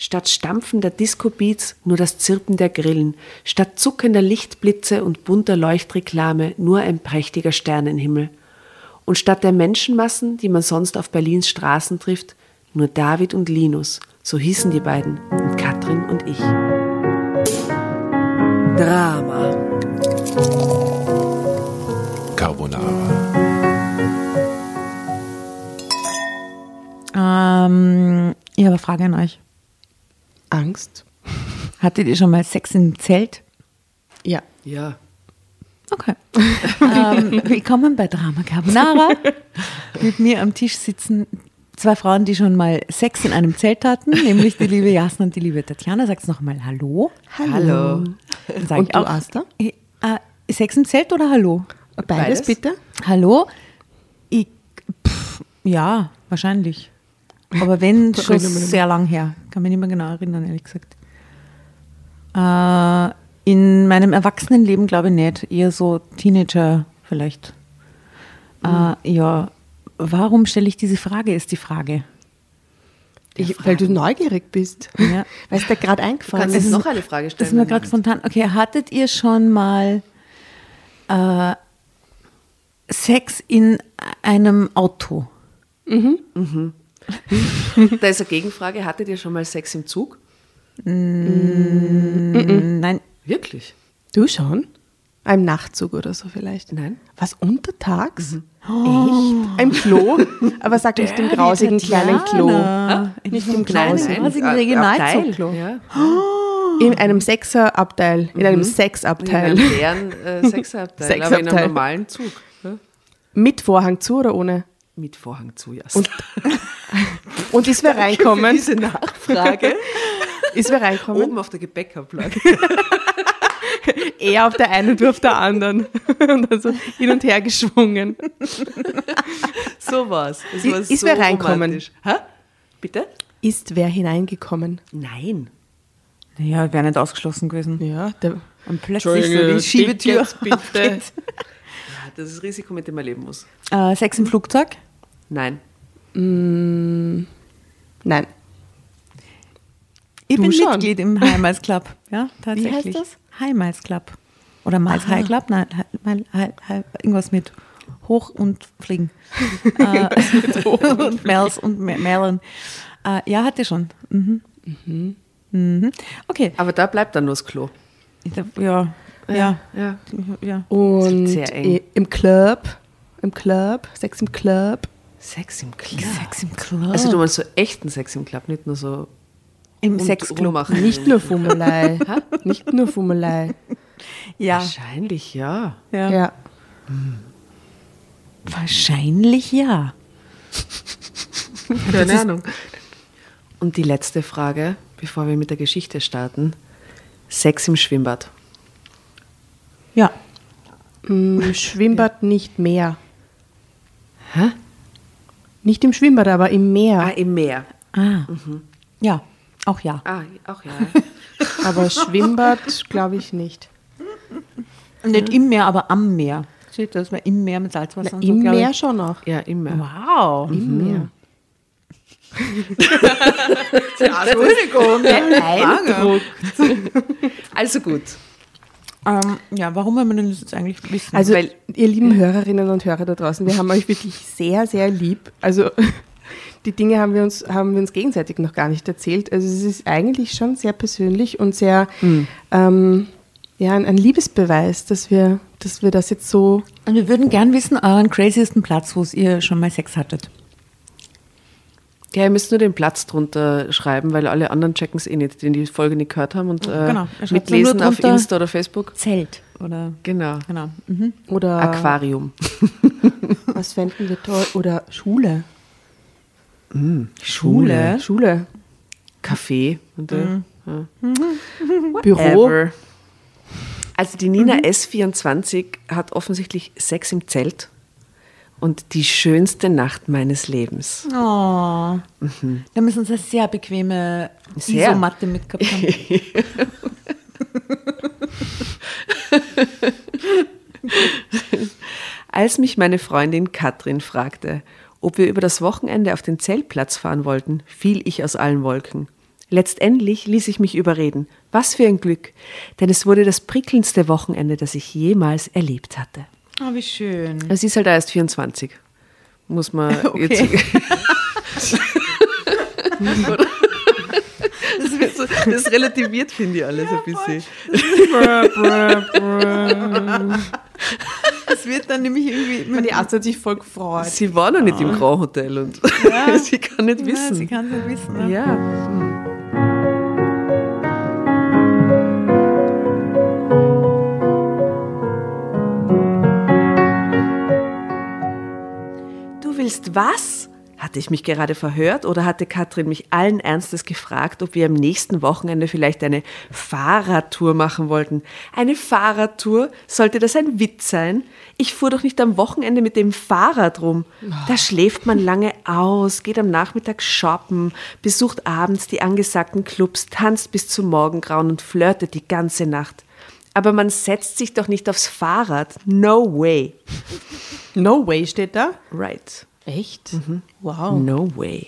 Statt stampfender Disco-Beats nur das Zirpen der Grillen, statt zuckender Lichtblitze und bunter Leuchtreklame nur ein prächtiger Sternenhimmel. Und statt der Menschenmassen, die man sonst auf Berlins Straßen trifft, nur David und Linus, so hießen die beiden, und Katrin und ich. Drama. Carbonara. Ähm, ich habe eine Frage an euch. Angst? Hattet ihr schon mal Sex im Zelt? Ja. Ja. Okay. ähm, willkommen bei Drama Carbonara. Mit mir am Tisch sitzen zwei Frauen, die schon mal Sex in einem Zelt hatten, nämlich die liebe Jasna und die liebe Tatjana. Sag's noch mal Hallo. Hallo. Dann sag Und ich du, auch, Asta? äh, äh, Sex im Zelt oder Hallo? Beides, Beides? bitte? Hallo? Ich, pff, ja, wahrscheinlich. Aber wenn, schon sehr lang her. Kann mich nicht mehr genau erinnern, ehrlich gesagt. Äh, in meinem Erwachsenenleben glaube ich nicht. Eher so Teenager vielleicht. Äh, ja, warum stelle ich diese Frage, ist die Frage. Ich, weil du neugierig bist. Ja. Weil es dir gerade eingefallen Kannst ist. jetzt noch eine Frage Das stellen? ist mir gerade du spontan. Okay, hattet ihr schon mal äh, Sex in einem Auto? willst. Da ist eine Gegenfrage. Hattet ihr schon mal Sex im Zug? Nein, Wirklich? Du schon? Einem Nachtzug oder so vielleicht? Nein. Was, untertags? Echt? Im Klo? Aber sag nicht im grausigen kleinen Klo. In Nicht kleinen, grausigen. Regionalzugklo. Ja. In einem Sechserabteil. In einem Sexabteil. In einem leeren äh, Sechserabteil, aber in einem normalen Zug. Ja? Mit Vorhang zu oder ohne? Mit Vorhang zu, ja. Und, und ist wer reinkommen? Diese Nachfrage. Ist wer reinkommen? Oben auf der Gepäckablage. Er auf der einen, du auf der anderen. Und dann so hin und her geschwungen. so war's. Es war ist so wer reinkommen? romantisch. Hä? Bitte? Ist wer hineingekommen? Nein. Ja, wäre nicht ausgeschlossen gewesen. Ja, der. Und plötzlich so die Schiebetür. bitte. Ja, das ist das Risiko, mit dem man leben muss. Äh, Sex im Flugzeug? Nein. Nein. Ich Du bin schon. Mitglied im High Miles Club. Ja, tatsächlich. heißt das? High Miles Club. Oder Miles High Club? Nein, Mile- High, High, irgendwas mit Hoch und Fliegen. äh, und Mels und Me- Melon. Äh, ja, hatte schon. Mhm. Mhm. Okay. Aber da bleibt dann nur das Klo. Ja, ja, Ja. ja. Und Sehr eng. i- im Club. Im Club. Sex im Club. Sex im Club. Sex im Club. Also du meinst so echten Sex im Club, nicht nur so Im Sexclub. rummachen. Nicht nur Fummelei. Nicht nur Fummelei. Ja, Wahrscheinlich, ja. ja. Ja. Wahrscheinlich ja. Keine Ahnung. Und die letzte Frage, bevor wir mit der Geschichte starten. Sex im Schwimmbad. Ja. Im Schwimmbad nicht mehr. Hä? Nicht im Schwimmbad, aber im Meer. Ah, im Meer. Ah. Ja, auch ja. Ah, auch ja. Aber Schwimmbad glaube ich nicht. Nicht im Meer, aber am Meer. Steht das mal im Meer mit Salzwasser und so, Im glaub Meer ich. schon noch. Ja, im Meer. Wow. Im Meer. Entschuldigung. Also gut. Ähm, ja, warum wollen wir denn das jetzt eigentlich wissen? Also, Weil- ihr lieben Hörerinnen und Hörer da draußen, wir haben euch wirklich sehr, sehr lieb. Also, die Dinge haben wir uns, haben wir uns gegenseitig noch gar nicht erzählt. Also, es ist eigentlich schon sehr persönlich und sehr, ähm, ja, ein, ein Liebesbeweis, dass wir, dass wir das jetzt so Und wir würden gern wissen, euren craziesten Platz, wo ihr schon mal Sex hattet. Ja, ihr müsst nur den Platz drunter schreiben, weil alle anderen checken es eh nicht, die die Folge nicht gehört haben und äh, Genau, mitlesen auf Insta oder Facebook. Zelt. Oder Genau. genau. Mhm. oder Aquarium. was fänden wir toll? Oder Schule. Schule. Schule. Café. Und, äh, ja. Büro. Ever. Also die Nina S24 hat offensichtlich Sex im Zelt und die schönste Nacht meines Lebens. Oh. Da müssen uns eine sehr bequeme Sehr. Isomatte mitgehabt haben. Als mich meine Freundin Katrin fragte, ob wir über das Wochenende auf den Zeltplatz fahren wollten, fiel ich aus allen Wolken. Letztendlich ließ ich mich überreden. Was für ein Glück, denn es wurde das prickelndste Wochenende, das ich jemals erlebt hatte. Oh, wie schön. Sie ist halt erst 24. Muss man Okay. jetzt. das, das relativiert, finde ich, alles ein bisschen. Das wird dann nämlich irgendwie. Die Arzt hat sich voll gefreut. Sie war noch nicht im Grand Hotel und sie kann nicht Ja, wissen. sie kann es nicht wissen. Ne? Ja. Willst was? Hatte ich mich gerade verhört oder hatte Katrin mich allen Ernstes gefragt, ob wir am nächsten Wochenende vielleicht eine Fahrradtour machen wollten? Eine Fahrradtour? Sollte das ein Witz sein? Ich fuhr doch nicht am Wochenende mit dem Fahrrad rum. Da schläft man lange aus, geht am Nachmittag shoppen, besucht abends die angesagten Clubs, tanzt bis zum Morgengrauen und flirtet die ganze Nacht. Aber man setzt sich doch nicht aufs Fahrrad. No way. No way steht da. Right. Echt? Wow. No way.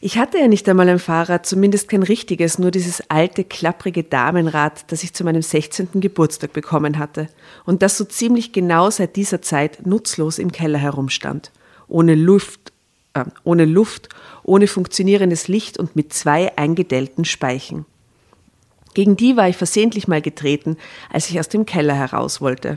Ich hatte ja nicht einmal ein Fahrrad, zumindest kein richtiges, nur dieses alte, klapprige Damenrad, das ich zu meinem 16. Geburtstag bekommen hatte und das so ziemlich genau seit dieser Zeit nutzlos im Keller herumstand. Ohne Luft, äh, ohne Luft, ohne funktionierendes Licht und mit zwei eingedellten Speichen. Gegen die war ich versehentlich mal getreten, als ich aus dem Keller heraus wollte.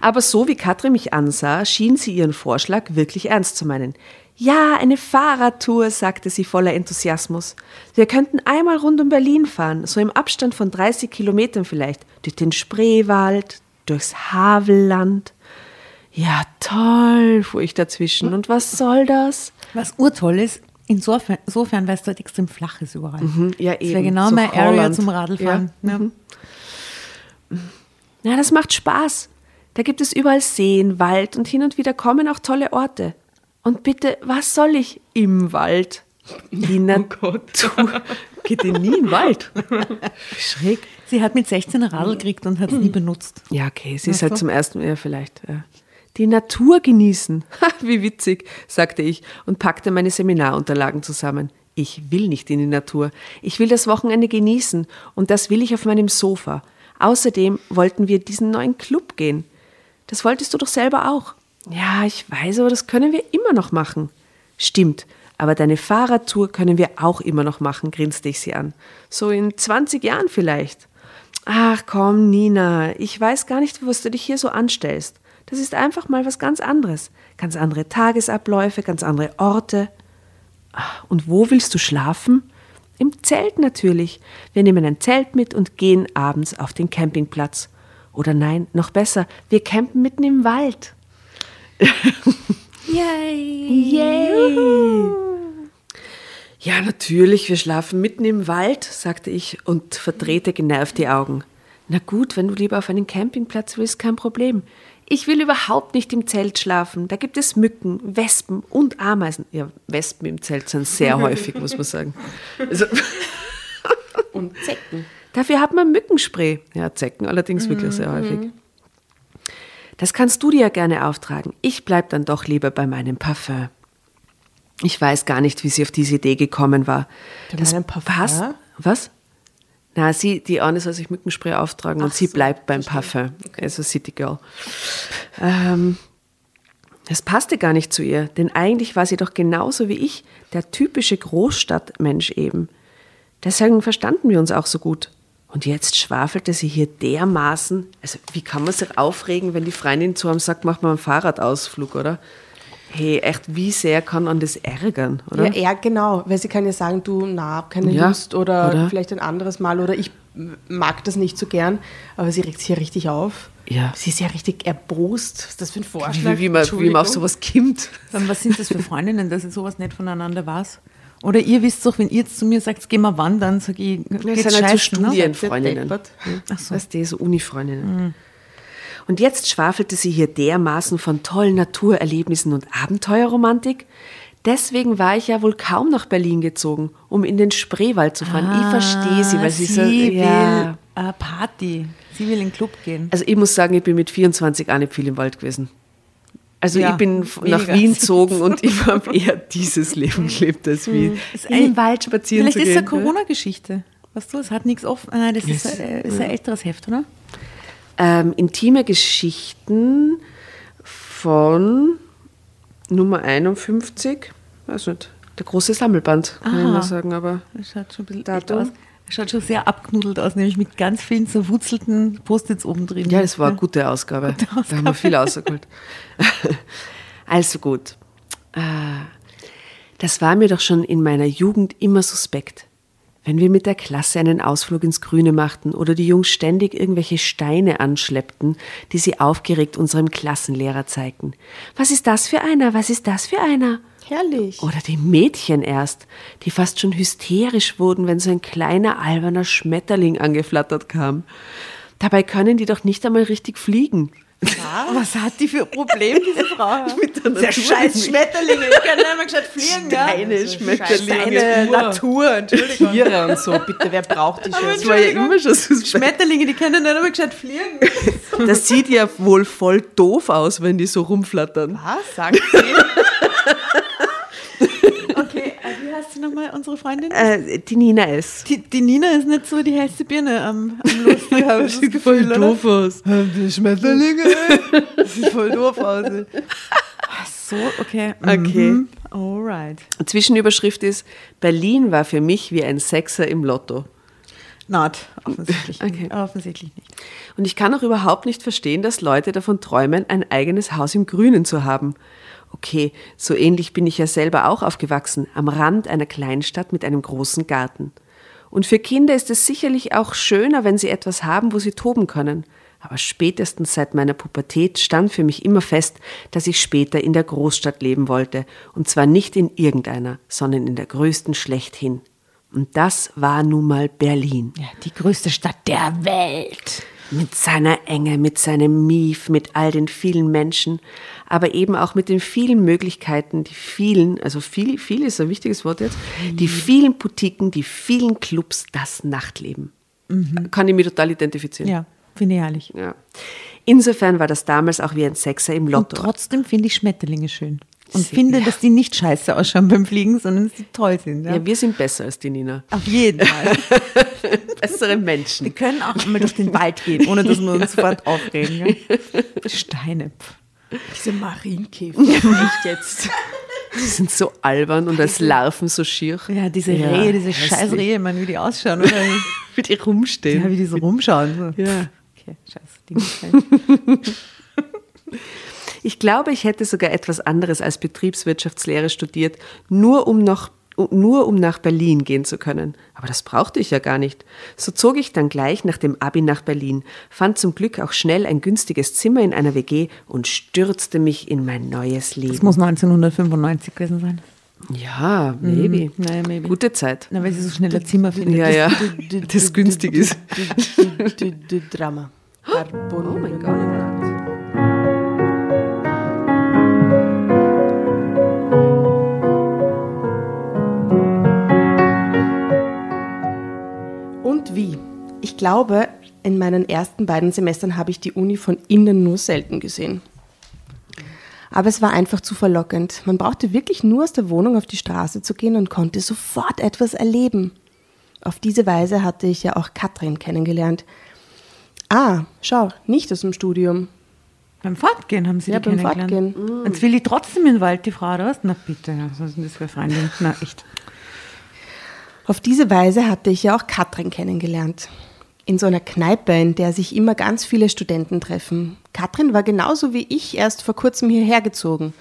Aber so wie Katrin mich ansah, schien sie ihren Vorschlag wirklich ernst zu meinen. Ja, eine Fahrradtour, sagte sie voller Enthusiasmus. Wir könnten einmal rund um Berlin fahren, so im Abstand von 30 Kilometern vielleicht, durch den Spreewald, durchs Havelland. Ja, toll, fuhr ich dazwischen. Und was soll das? Was urtoll ist, insofern, insofern weil es dort extrem flach ist überall. ja, Das wäre eben. genau So mein Area zum Radlfahren. Ja. Ja, das macht Spaß. Da gibt es überall Seen, Wald und hin und wieder kommen auch tolle Orte. Und bitte, was soll ich im Wald? Die Natur. Geht in nie in den Wald. Schräg. Sie hat mit 16 ein Radl gekriegt und hat es nie benutzt. Ja, okay, sie ist halt zum ersten Mal, ja, vielleicht. Ja. Die Natur genießen. Ha, Wie witzig, sagte ich und packte meine Seminarunterlagen zusammen. Ich will nicht in die Natur. Ich will das Wochenende genießen und das will ich auf meinem Sofa. Außerdem wollten wir diesen neuen Club gehen. Das wolltest du doch selber auch. Ja, ich weiß, aber das können wir immer noch machen. Stimmt, aber deine Fahrradtour können wir auch immer noch machen, grinste ich sie an. So in 20 Jahren vielleicht. Ach komm, Nina, ich weiß gar nicht, was du dich hier so anstellst. Das ist einfach mal was ganz anderes. Ganz andere Tagesabläufe, ganz andere Orte. Ach, Und wo willst du schlafen? Im Zelt natürlich. Wir nehmen ein Zelt mit und gehen abends auf den Campingplatz. Oder nein, noch besser, wir campen mitten im Wald. Yay! Yay! Ja, natürlich, wir schlafen mitten im Wald, sagte ich und verdrehte genervt die Augen. Na gut, wenn du lieber auf einen Campingplatz willst, kein Problem. Ich will überhaupt nicht im Zelt schlafen. Da gibt es Mücken, Wespen und Ameisen. Ja, Wespen im Zelt sind sehr häufig, muss man sagen. Also, Und Zecken. Dafür hat man Mückenspray. Ja, Zecken allerdings wirklich sehr häufig. Das kannst du dir ja gerne auftragen. Ich bleib dann doch lieber bei meinem Parfum. Ich weiß gar nicht, wie sie auf diese Idee gekommen war. Bei meinem Parfum? passt. Was? Na, sie, die eine soll sich Mückenspray auftragen und sie bleibt beim Parfum. Also City Girl. Ähm, das passte gar nicht zu ihr, denn eigentlich war sie doch genauso wie ich, der typische Großstadtmensch eben. Deswegen verstanden wir uns auch so gut. Und jetzt schwafelte sie hier dermaßen. Also, wie kann man sich aufregen, wenn die Freundin zu einem sagt, mach mal einen Fahrradausflug, oder? Hey, echt, wie sehr kann man das ärgern, oder? Ja, ja, genau, weil sie kann ja sagen, du, na, hab keine Ja, Lust oder, oder? vielleicht ein anderes Mal oder ich mag das nicht so gern, aber sie regt sich ja richtig auf. Ja. Sie ist ja richtig erbost. Was ist das für ein Vorschlag? Wie, wie, man, wie man auf sowas kommt. Dann, was sind das für Freundinnen, dass ihr sowas nicht voneinander weiß? Oder ihr wisst doch, wenn ihr jetzt zu mir sagt, geh mal wandern, sag ich, Wir geht's sind halt so ne? Studienfreundinnen. Deppert. Ach so. Weißt du, so Uni-Freundinnen. Und jetzt schwafelte sie hier dermaßen von tollen Naturerlebnissen und Abenteuerromantik. Deswegen war ich ja wohl kaum nach Berlin gezogen, um in den Spreewald zu fahren. ich verstehe sie, weil sie, so. Ah, sie Ja. will äh, Party. Sie will in den Club gehen. Also ich muss sagen, ich bin mit 24 auch nicht viel im Wald gewesen. Also Ja, ich bin f- nach weniger. Wien gezogen und ich habe eher dieses Leben gelebt als Wien. Ist In den Wald spazieren Vielleicht zu ist es eine Corona-Geschichte. Weißt du, es hat nichts offen. Nein, das ist, Yes. ein, ist ein älteres Heft, oder? ähm, intime Geschichten von Nummer 51, weiß nicht, der große Sammelband, kann ich Aha. mal sagen, aber Das schaut schon ein bisschen Datum? echt aus. Das schaut schon sehr abknudelt aus, nämlich mit ganz vielen zerwurzelten Post-its oben drin. ja, es war eine gute Ausgabe. Da haben wir viel rausgeholt. also gut. Äh, Das war mir doch schon in meiner Jugend immer suspekt. Wenn wir mit der Klasse einen Ausflug ins Grüne machten oder die Jungs ständig irgendwelche Steine anschleppten, die sie aufgeregt unserem Klassenlehrer zeigten. Was ist das für einer? Was ist das für einer? Herrlich. Oder die Mädchen erst, die fast schon hysterisch wurden, wenn so ein kleiner alberner Schmetterling angeflattert kam. Dabei können die doch nicht einmal richtig fliegen. Was hat die für ein Problem, diese Frau? Mit der Sehr Natur scheiß. Schmetterlinge, die können nicht mal gescheit fliegen. Steine, ja? Schmetterlinge. Steine, Natur, Entschuldigung. Tiere und so, bitte, wer braucht die schon? Das war ja immer schon suspekt. Schmetterlinge, die können nicht einmal gescheit fliegen. Das sieht ja wohl voll doof aus, wenn die so rumflattern. Was sagt sie? Okay, äh, wie heißt sie nochmal, unsere Freundin? Äh, die Nina S. Die, die Nina ist nicht so die hellste Birne am, am Lustig, habe ich das Sieht voll oder? doof aus. Die Schmetterlinge, das sieht voll doof aus. Ach so, okay. Okay. Mhm. Alright. Zwischenüberschrift ist, Berlin war für mich wie ein Sechser im Lotto. Not, offensichtlich. Okay. Offensichtlich nicht. Und ich kann auch überhaupt nicht verstehen, dass Leute davon träumen, ein eigenes Haus im Grünen zu haben. Okay, so ähnlich bin ich ja selber auch aufgewachsen, am Rand einer Kleinstadt mit einem großen Garten. Und für Kinder ist es sicherlich auch schöner, wenn sie etwas haben, wo sie toben können. Aber spätestens seit meiner Pubertät stand für mich immer fest, dass ich später in der Großstadt leben wollte. Und zwar nicht in irgendeiner, sondern in der größten schlechthin. Und das war nun mal Berlin. Ja, die größte Stadt der Welt. Mit seiner Enge, mit seinem Mief, mit all den vielen Menschen, aber eben auch mit den vielen Möglichkeiten, die vielen, also viel, viel ist ein wichtiges Wort jetzt, die vielen Boutiquen, die vielen Clubs, das Nachtleben. Kann ich mich total identifizieren. Ja, finde ich herrlich. Ja. Insofern war das damals auch wie ein Sechser im Und Lotto. trotzdem finde ich Schmetterlinge schön. Und Sie- finde, ja. dass die nicht scheiße ausschauen beim Fliegen, sondern dass die toll sind. Ja? ja, wir sind besser als die Nina. Auf jeden Fall. Bessere Wir Menschen. können auch mal durch den Wald gehen, ohne dass wir uns sofort aufregen. Steine. pff. Diese Marienkäfer. Echt jetzt. Die sind so albern und als Larven so schier. Ja, diese Ja, Rehe, diese hässlich. scheiß Rehe, man, wie die ausschauen, oder? Wie die rumstehen. Ja, wie die so rumschauen. So. Ja. Okay, scheiß Ding. Ich glaube, ich hätte sogar etwas anderes als Betriebswirtschaftslehre studiert, nur um noch nur um nach Berlin gehen zu können. Aber das brauchte ich ja gar nicht. So zog ich dann gleich nach dem Abi nach Berlin, fand zum Glück auch schnell ein günstiges Zimmer in einer WG und stürzte mich in mein neues Das Leben. muss 1995 gewesen sein. Ja, maybe. Naja, maybe. Gute Zeit. Na, weil sie so schnell ein Zimmer findet. Ja, ja, das günstig ist. Drama. Oh mein Gott. Und wie? Ich glaube, in meinen ersten beiden Semestern habe ich die Uni von innen nur selten gesehen. Aber es war einfach zu verlockend. Man brauchte wirklich nur aus der Wohnung auf die Straße zu gehen und konnte sofort etwas erleben. Auf diese Weise hatte ich ja auch Katrin kennengelernt. Ah, schau, nicht aus dem Studium. Beim Fortgehen haben sie Ja, die beim kennengelernt. Fortgehen. Jetzt will ich trotzdem in den Wald, die Frau, oder was? Na bitte, was ist denn das für eine Freundin? Na, echt. Auf diese Weise hatte ich ja auch Katrin kennengelernt. In so einer Kneipe, in der sich immer ganz viele Studenten treffen. Katrin war genauso wie ich erst vor kurzem hierher gezogen.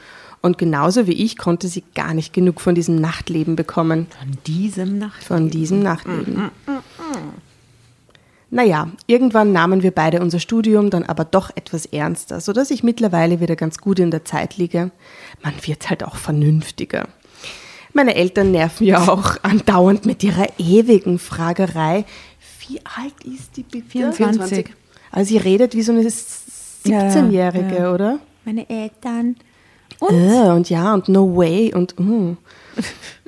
Und genauso wie ich konnte sie gar nicht genug von diesem Nachtleben bekommen. Von diesem Nacht. Von diesem Nachtleben. Naja, irgendwann nahmen wir beide unser Studium dann aber doch etwas ernster, sodass ich mittlerweile wieder ganz gut in der Zeit liege. Man wird halt auch vernünftiger. Meine Eltern nerven ja auch andauernd mit ihrer ewigen Fragerei. Wie alt ist die bitte? 24. Also sie redet wie so eine 17-Jährige, Ja, ja. oder? Meine Eltern. Und? Äh, und ja, und no way und uh.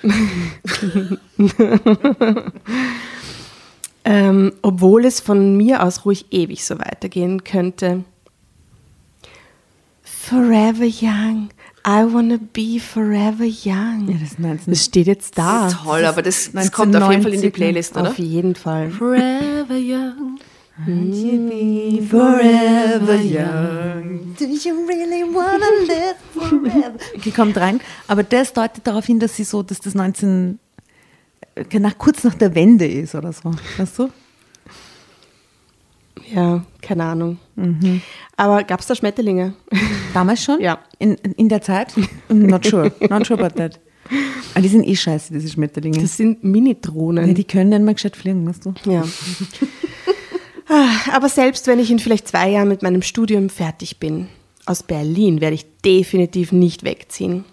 ähm, obwohl es von mir aus ruhig ewig so weitergehen könnte. Forever young. I wanna be forever young. Ja, das ist 19. Das steht jetzt da. Toll, aber das, das kommt auf jeden Fall in die 1990, Playlist, oder? Auf jeden Fall. Forever young. Forever young. Do you really wanna live forever? Okay, kommt rein. Aber das deutet darauf hin, dass sie so, dass das 19, äh, nach, kurz nach der Wende ist oder so. Weißt du? Ja, keine Ahnung. Aber gab es da Schmetterlinge? Damals schon? Ja. In, in der Zeit? Not sure. Not sure about that. Aber die sind eh scheiße, diese Schmetterlinge. Das sind Mini-Drohnen. ja, die können nicht mal gescheit fliegen, weißt du? Ja. Ah, Aber selbst wenn ich in vielleicht zwei Jahren mit meinem Studium fertig bin, aus Berlin werde ich definitiv nicht wegziehen.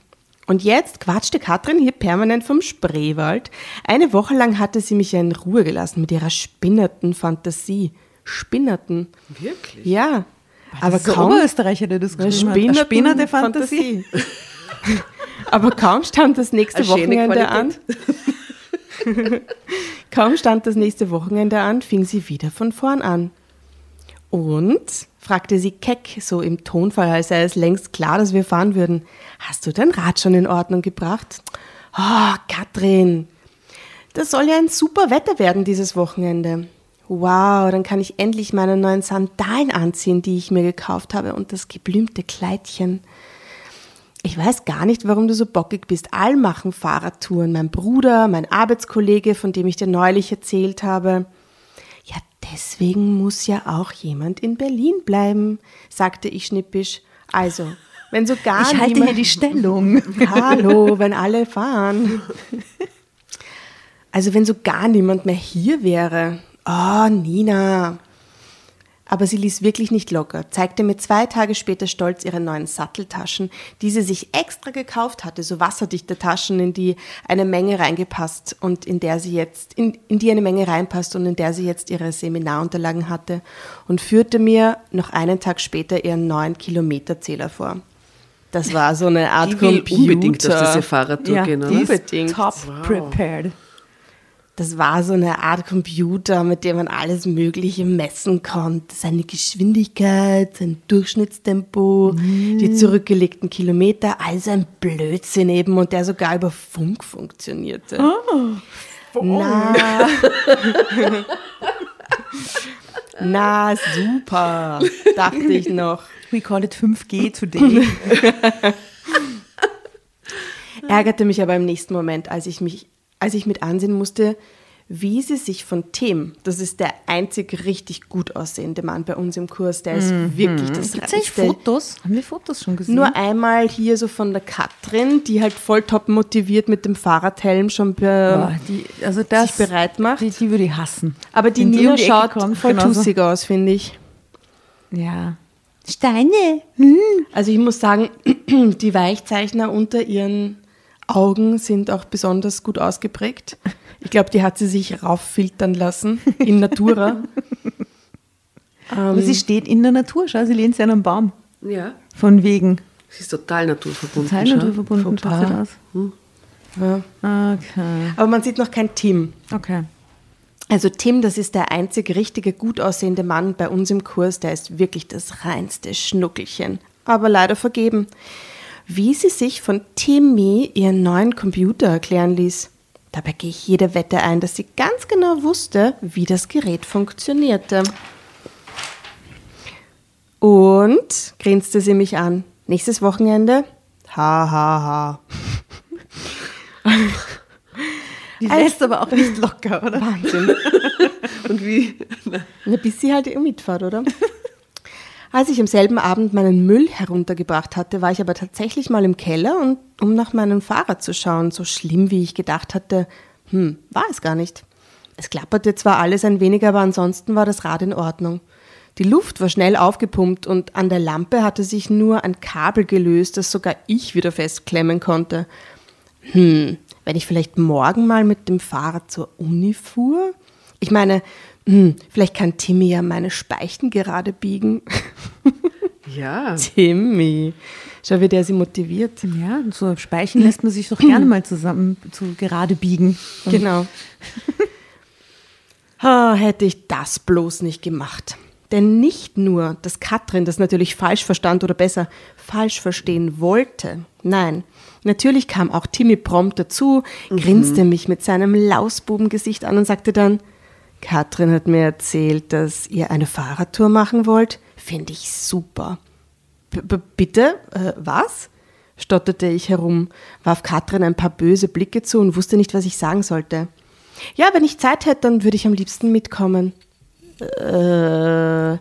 Und jetzt quatschte Katrin hier permanent vom Spreewald. Eine Woche lang hatte sie mich ja in Ruhe gelassen mit ihrer spinnerten Fantasie. Spinnerten. Wirklich? Ja. Aber das ist kaum ein Oberösterreicher, der das geschrieben hat. Spinnerte Fantasie. Aber kaum stand das nächste Wochenende an. Kaum stand das nächste Wochenende an, fing sie wieder von vorn an. Und? fragte sie keck, so im Tonfall, als sei es längst klar, dass wir fahren würden. Hast du dein Rad schon in Ordnung gebracht? Oh, Katrin, das soll ja ein super Wetter werden dieses Wochenende. Wow, dann kann ich endlich meine neuen Sandalen anziehen, die ich mir gekauft habe und das geblümte Kleidchen. Ich weiß gar nicht, warum du so bockig bist. All machen Fahrradtouren. Mein Bruder, mein Arbeitskollege, von dem ich dir neulich erzählt habe. Ja, deswegen muss ja auch jemand in Berlin bleiben, sagte ich schnippisch. Also, wenn so gar Ich halte niemand... hier die Stellung. Hallo, wenn alle fahren. Also wenn so gar niemand mehr hier wäre. Oh, Nina. Aber sie ließ wirklich nicht locker, zeigte mir zwei Tage später stolz ihre neuen Satteltaschen, die sie sich extra gekauft hatte, so wasserdichte Taschen, in die eine Menge reingepasst und in der sie jetzt, in, in die eine Menge reinpasst und in der sie jetzt ihre Seminarunterlagen hatte und führte mir noch einen Tag später ihren neuen Kilometerzähler vor. Das war so eine Art Die will Computer. unbedingt auf diese Fahrradtour ja, gehen, die oder? ist Unbedingt. top prepared. Das war so eine Art Computer, mit dem man alles Mögliche messen konnte. Seine Geschwindigkeit, sein Durchschnittstempo, die zurückgelegten Kilometer, also ein Blödsinn eben und der sogar über Funk funktionierte. Na, na super, dachte ich noch. We call it 5G today. ärgerte mich aber im nächsten Moment, als ich mich, als ich mit ansehen musste, wie sie sich von Tim, das ist der einzig richtig gut aussehende Mann bei uns im Kurs, der ist wirklich das Gibt es eigentlich Reichste. Fotos? Haben wir Fotos schon gesehen? Nur einmal hier so von der Katrin, die halt voll top motiviert mit dem Fahrradhelm schon be Boah, die, also das, sich bereit macht. Die, die würde ich hassen. aber die Nina die schaut kommt, voll genauso. tussig aus, finde ich. Ja. Steine. Also ich muss sagen, die Weichzeichner unter ihren Augen sind auch besonders gut ausgeprägt. Ich glaube, die hat sie sich rauffiltern lassen in Natura. Aber sie steht in der Natur, schau, sie lehnt sich an einem Baum. Ja. Von wegen. Sie ist total naturverbunden. Total schau. naturverbunden, schaut sie das. Ja. Okay. Aber man sieht noch kein Tim. Okay. Also Tim, das ist der einzige richtige, gut aussehende Mann bei uns im Kurs. Der ist wirklich das reinste Schnuckelchen. Aber leider vergeben. Wie sie sich von Timmy ihren neuen Computer erklären ließ. Dabei gehe ich jede Wette ein, dass sie ganz genau wusste, wie das Gerät funktionierte. Und grinste sie mich an. Nächstes Wochenende? Ha, ha, ha. Die lässt aber auch nicht locker, oder? Wahnsinn. Und wie? Na, bis sie halt mitfahrt, oder? Als ich am selben Abend meinen Müll heruntergebracht hatte, war ich aber tatsächlich mal im Keller, und, um nach meinem Fahrrad zu schauen. So schlimm, wie ich gedacht hatte, hm, war es gar nicht. Es klapperte zwar alles ein wenig, aber ansonsten war das Rad in Ordnung. Die Luft war schnell aufgepumpt und an der Lampe hatte sich nur ein Kabel gelöst, das sogar ich wieder festklemmen konnte. Hm, wenn ich vielleicht morgen mal mit dem Fahrrad zur Uni fuhr? Ich meine, hm, vielleicht kann Timmy ja meine Speichen gerade biegen. Ja. Timmy. Schau, wie der sie motiviert. Ja, so Speichen lässt man sich doch gerne mal zusammen zu gerade biegen. Genau. Ah, hätte ich das bloß nicht gemacht. Denn nicht nur, dass Katrin das natürlich falsch verstand oder besser falsch verstehen wollte. Nein, natürlich kam auch Timmy prompt dazu, grinste mich mit seinem Lausbubengesicht an und sagte dann, Katrin hat mir erzählt, dass ihr eine Fahrradtour machen wollt. Finde ich super. B bitte? Äh, was? stotterte ich herum, warf Katrin ein paar böse Blicke zu und wusste nicht, was ich sagen sollte. Ja, wenn ich Zeit hätte, dann würde ich am liebsten mitkommen. Äh,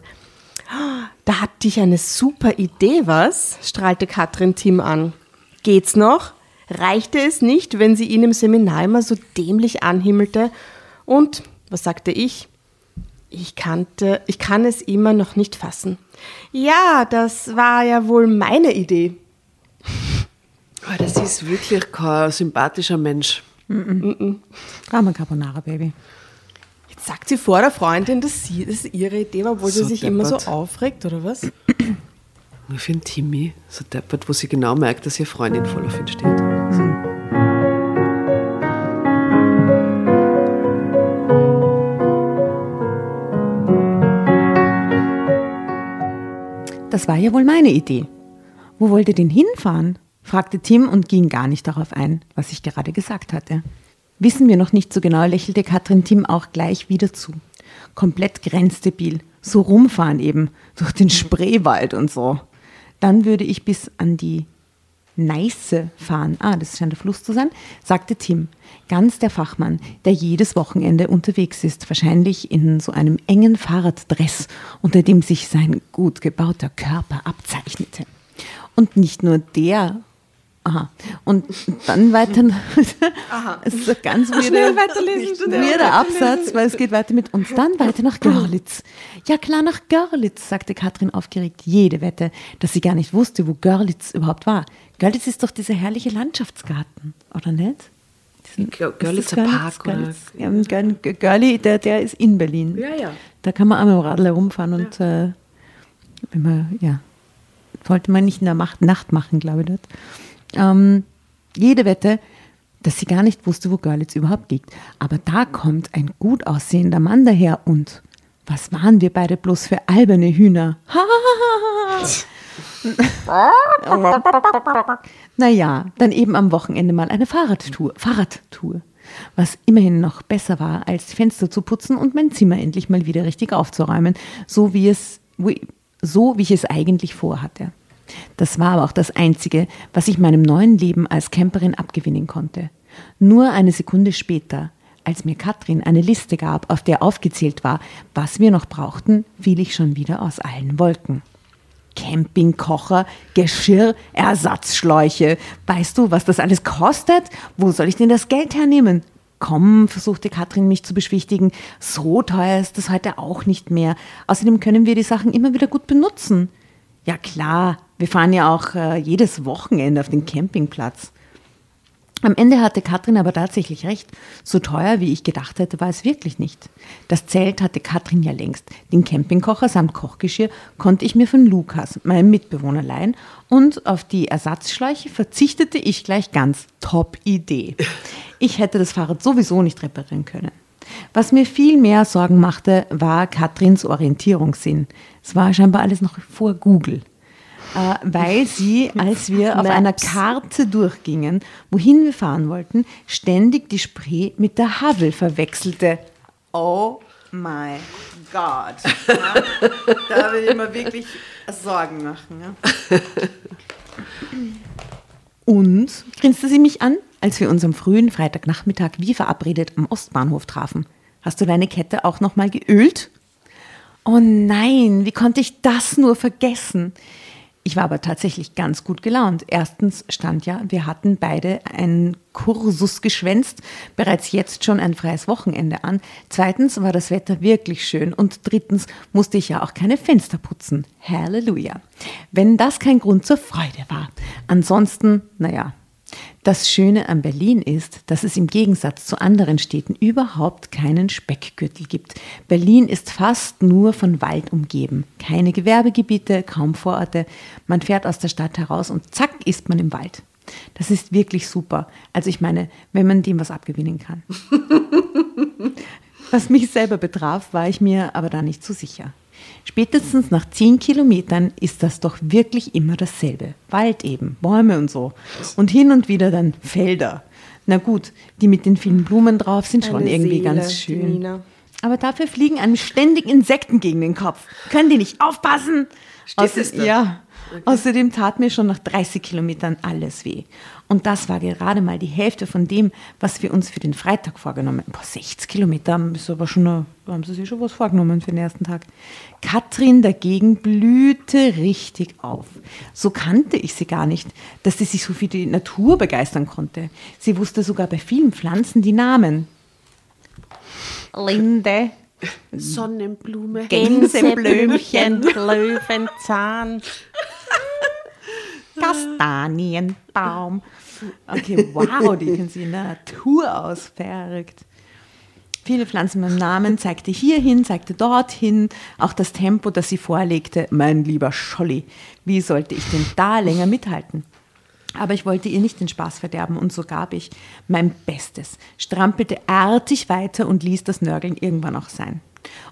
da hatte ich eine super Idee, was? strahlte Katrin Tim an. Geht's noch? Reichte es nicht, wenn sie ihn im Seminar immer so dämlich anhimmelte? Und, was sagte ich? Ich kannte, ich kann es immer noch nicht fassen. Ja, das war ja wohl meine Idee. Oh, das ist wirklich kein sympathischer Mensch. Drama Carbonara, Baby. Jetzt sagt sie vor der Freundin, dass sie das ihre Idee war, obwohl So sie sich immer so deppert. aufregt, oder was? Ich finde Timmy so deppert, wo sie genau merkt, dass ihre Freundin voll auf ihn steht. Das war ja wohl meine Idee. Wo wollt ihr denn hinfahren? fragte Tim und ging gar nicht darauf ein, was ich gerade gesagt hatte. Wissen wir noch nicht so genau, lächelte Katrin Tim auch gleich wieder zu. Komplett grenzdebil. So rumfahren eben, durch den Spreewald und so. Dann würde ich bis an die Neiße fahren. Ah, das scheint der Fluss zu sein, sagte Tim. Ganz der Fachmann, der jedes Wochenende unterwegs ist, wahrscheinlich in so einem engen Fahrraddress, unter dem sich sein gut gebauter Körper abzeichnete. Und nicht nur der. Aha. Und dann weiter. Es ist ganz Schnell weirder, weiterlesen, schnell Absatz, weil es geht weiter mit uns. Dann weiter nach Görlitz. Ja klar, nach Görlitz, sagte Katrin aufgeregt. Jede Wette, dass sie gar nicht wusste, wo Görlitz überhaupt war. Görlitz ist doch dieser herrliche Landschaftsgarten, oder nicht? Görlitzer Park oder- Görlitz? Ja, Gör- Görli, der, der ist in Berlin. Ja, ja. Da kann man auch mit dem Radl herumfahren und äh, wenn man, ja, sollte man nicht in der Macht, Nacht machen, glaube ich, dort. Ähm, jede Wette, dass sie gar nicht wusste, wo Görlitz überhaupt liegt. Aber da kommt ein gut aussehender Mann daher und was waren wir beide bloß für alberne Hühner? naja, dann eben am Wochenende mal eine Fahrradtour. Fahrradtour. Was immerhin noch besser war, als die Fenster zu putzen und mein Zimmer endlich mal wieder richtig aufzuräumen, so wie es, so wie ich es eigentlich vorhatte. Das war aber auch das Einzige, was ich meinem neuen Leben als Camperin abgewinnen konnte. Nur eine Sekunde später, als mir Katrin eine Liste gab, auf der aufgezählt war, was wir noch brauchten, fiel ich schon wieder aus allen Wolken. Campingkocher, Geschirr, Ersatzschläuche. Weißt du, was das alles kostet? Wo soll ich denn das Geld hernehmen? Komm, versuchte Katrin mich zu beschwichtigen. So teuer ist das heute auch nicht mehr. Außerdem können wir die Sachen immer wieder gut benutzen. Ja klar, wir fahren ja auch äh, jedes Wochenende auf den Campingplatz. Am Ende hatte Katrin aber tatsächlich recht. So teuer, wie ich gedacht hätte, war es wirklich nicht. Das Zelt hatte Katrin ja längst. Den Campingkocher samt Kochgeschirr konnte ich mir von Lukas, meinem Mitbewohner, leihen. Und auf die Ersatzschläuche verzichtete ich gleich ganz. Top Idee. Ich hätte das Fahrrad sowieso nicht reparieren können. Was mir viel mehr Sorgen machte, war Katrins Orientierungssinn. Es war scheinbar alles noch vor Google äh, weil sie, als wir auf einer Maps. Karte durchgingen, wohin wir fahren wollten, ständig die Spree mit der Havel verwechselte. Oh my God. Ja, da will ich mir wirklich Sorgen machen. Ja. Und grinste sie mich an, als wir uns am frühen Freitagnachmittag wie verabredet am Ostbahnhof trafen. Hast du deine Kette auch nochmal geölt? Oh nein, wie konnte ich das nur vergessen? Ich war aber tatsächlich ganz gut gelaunt. Erstens stand ja, wir hatten beide einen Kursus geschwänzt, bereits jetzt schon ein freies Wochenende an. Zweitens war das Wetter wirklich schön und drittens musste ich ja auch keine Fenster putzen. Halleluja. Wenn das kein Grund zur Freude war. Ansonsten, naja, das Schöne an Berlin ist, dass es im Gegensatz zu anderen Städten überhaupt keinen Speckgürtel gibt. Berlin ist fast nur von Wald umgeben. Keine Gewerbegebiete, kaum Vororte. Man fährt aus der Stadt heraus und zack ist man im Wald. Das ist wirklich super. Also ich meine, wenn man dem was abgewinnen kann. Was mich selber betraf, war ich mir aber da nicht so sicher. Spätestens nach zehn Kilometern ist das doch wirklich immer dasselbe. Wald eben, Bäume und so. Und hin und wieder dann Felder. Na gut, die mit den vielen Blumen drauf sind schon Eine irgendwie Seele, ganz schön. Nina. Aber dafür fliegen einem ständig Insekten gegen den Kopf. Können die nicht aufpassen? Steht es da? Ja. Außerdem tat mir schon nach 30 Kilometern alles weh. Und das war gerade mal die Hälfte von dem, was wir uns für den Freitag vorgenommen haben. Boah, 60 Kilometer ist aber schon, eine, haben sie sich schon was vorgenommen für den ersten Tag. Katrin dagegen blühte richtig auf. So kannte ich sie gar nicht, dass sie sich so für die Natur begeistern konnte. Sie wusste sogar bei vielen Pflanzen die Namen. Linde, Sonnenblume. Gänseblümchen, Löwenzahn. Kastanienbaum. Okay, wow, die kennen sie in der Natur aus. Verrückt. Viele Pflanzen mit Namen zeigte hierhin, zeigte dorthin. Auch das Tempo, das sie vorlegte. Mein lieber Scholli, wie sollte ich denn da länger mithalten? Aber ich wollte ihr nicht den Spaß verderben und so gab ich mein Bestes, strampelte artig weiter und ließ das Nörgeln irgendwann auch sein.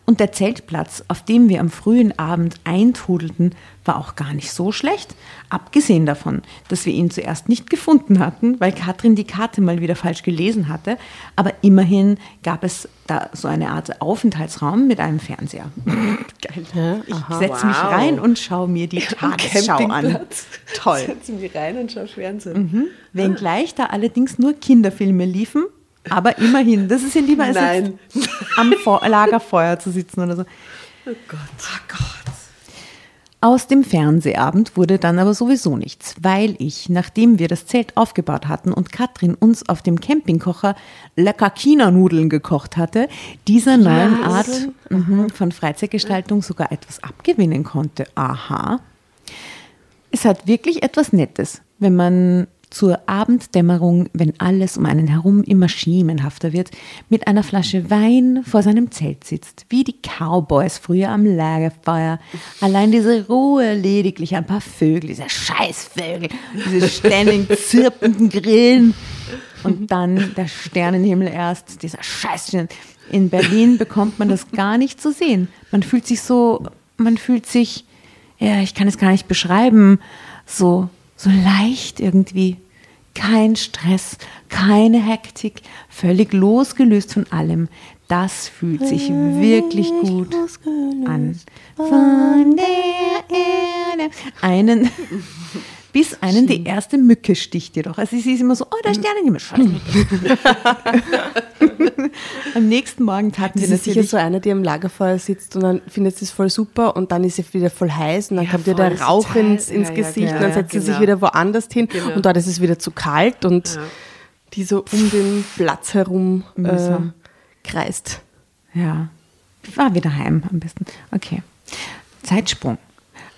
Und der Zeltplatz, auf dem wir am frühen Abend eintrudelten, war auch gar nicht so schlecht. Abgesehen davon, dass wir ihn zuerst nicht gefunden hatten, weil Katrin die Karte mal wieder falsch gelesen hatte. Aber immerhin gab es da so eine Art Aufenthaltsraum mit einem Fernseher. Geil. Ich setze mich Wow. rein und schaue mir die Tagesschau an. Toll. Setz mich rein und schau Fernsehen. Wenngleich da allerdings nur Kinderfilme liefen, aber immerhin, das ist ja lieber als Nein. am Feu- Lagerfeuer zu sitzen oder so. Oh Gott. Oh Gott. Aus dem Fernsehabend wurde dann aber sowieso nichts, weil ich, nachdem wir das Zelt aufgebaut hatten und Katrin uns auf dem Campingkocher lecker China-Nudeln gekocht hatte, dieser neuen Art mhm, von Freizeitgestaltung sogar etwas abgewinnen konnte. Aha. Es hat wirklich etwas Nettes, wenn man zur Abenddämmerung, wenn alles um einen herum immer schemenhafter wird, mit einer Flasche Wein vor seinem Zelt sitzt, wie die Cowboys früher am Lagerfeuer. Allein diese Ruhe, lediglich ein paar Vögel, diese Scheißvögel, diese ständig zirpenden Grillen und dann der Sternenhimmel erst, dieser Scheißstern. In Berlin bekommt man das gar nicht zu sehen. Man fühlt sich so, man fühlt sich, ja, ich kann es gar nicht beschreiben, so, so leicht irgendwie. Kein Stress, keine Hektik, völlig losgelöst von allem. Das fühlt sich wirklich gut an. Von der Erde. Einen, bis einen die erste Mücke sticht jedoch. Also sie ist immer so, oh, der Sternenhimmel. Scheiß Mücke. Am nächsten Morgen taten wir Das ist sicher natürlich so einer, der am Lagerfeuer sitzt und dann findet sie es voll super und dann ist sie wieder voll heiß und dann Ja, kommt ihr der Rauch ins, ins ja, ja, Gesicht genau, und dann setzt sie sich genau. wieder woanders hin Genau. und dort ist es wieder zu kalt und Ja. die so um den Platz herum äh, kreist. Ja, ich war wieder heim am besten. Okay. Zeitsprung.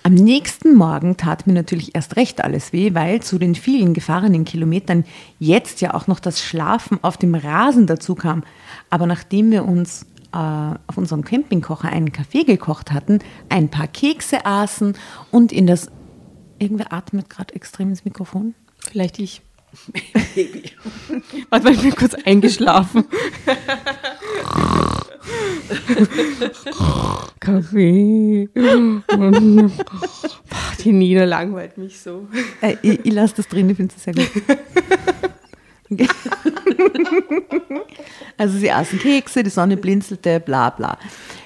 Am nächsten Morgen tat mir natürlich erst recht alles weh, weil zu den vielen gefahrenen Kilometern jetzt ja auch noch das Schlafen auf dem Rasen dazu kam. Aber nachdem wir uns äh, auf unserem Campingkocher einen Kaffee gekocht hatten, ein paar Kekse aßen und in das... Irgendwer atmet gerade extrem ins Mikrofon. Vielleicht ich. Warte mal, ich bin kurz eingeschlafen. Kaffee. Boah, Die Nina langweilt mich so. Äh, ich ich lasse das drin, ich finde es sehr gut. Okay. Also sie aßen Kekse, die Sonne blinzelte, bla bla.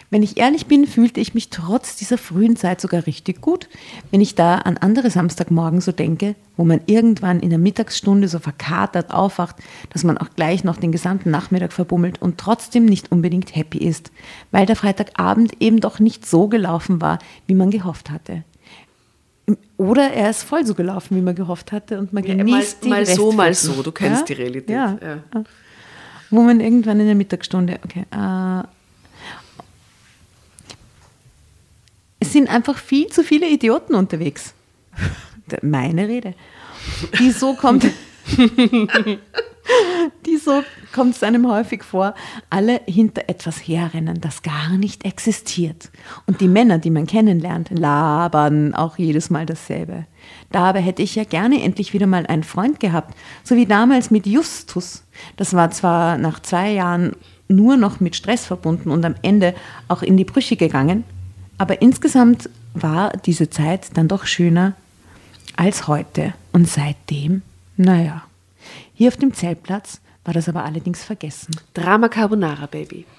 Wenn ich ehrlich bin, fühlte ich mich trotz dieser frühen Zeit sogar richtig gut. Wenn ich da an andere Samstagmorgen so denke, wo man irgendwann in der Mittagsstunde so verkatert aufwacht, dass man auch gleich noch den gesamten Nachmittag verbummelt und trotzdem nicht unbedingt happy ist, weil der Freitagabend eben doch nicht so gelaufen war, wie man gehofft hatte. Oder er ist voll so gelaufen, wie man gehofft hatte und man Ja, genießt mal- mal so, mal so. Du kennst die Realität. Ja. Ja. Wo man irgendwann in der Mittagsstunde, okay, äh, sind einfach viel zu viele Idioten unterwegs. Meine Rede. Die so kommt, die so kommt es einem häufig vor, alle hinter etwas herrennen, das gar nicht existiert. Und die Männer, die man kennenlernt, labern auch jedes Mal dasselbe. Dabei hätte ich ja gerne endlich wieder mal einen Freund gehabt, so wie damals mit Justus. Das war zwar nach zwei Jahren nur noch mit Stress verbunden und am Ende auch in die Brüche gegangen, Aber insgesamt war diese Zeit dann doch schöner als heute. Und seitdem, naja, hier auf dem Zeltplatz war das aber allerdings vergessen. Drama Carbonara, Baby.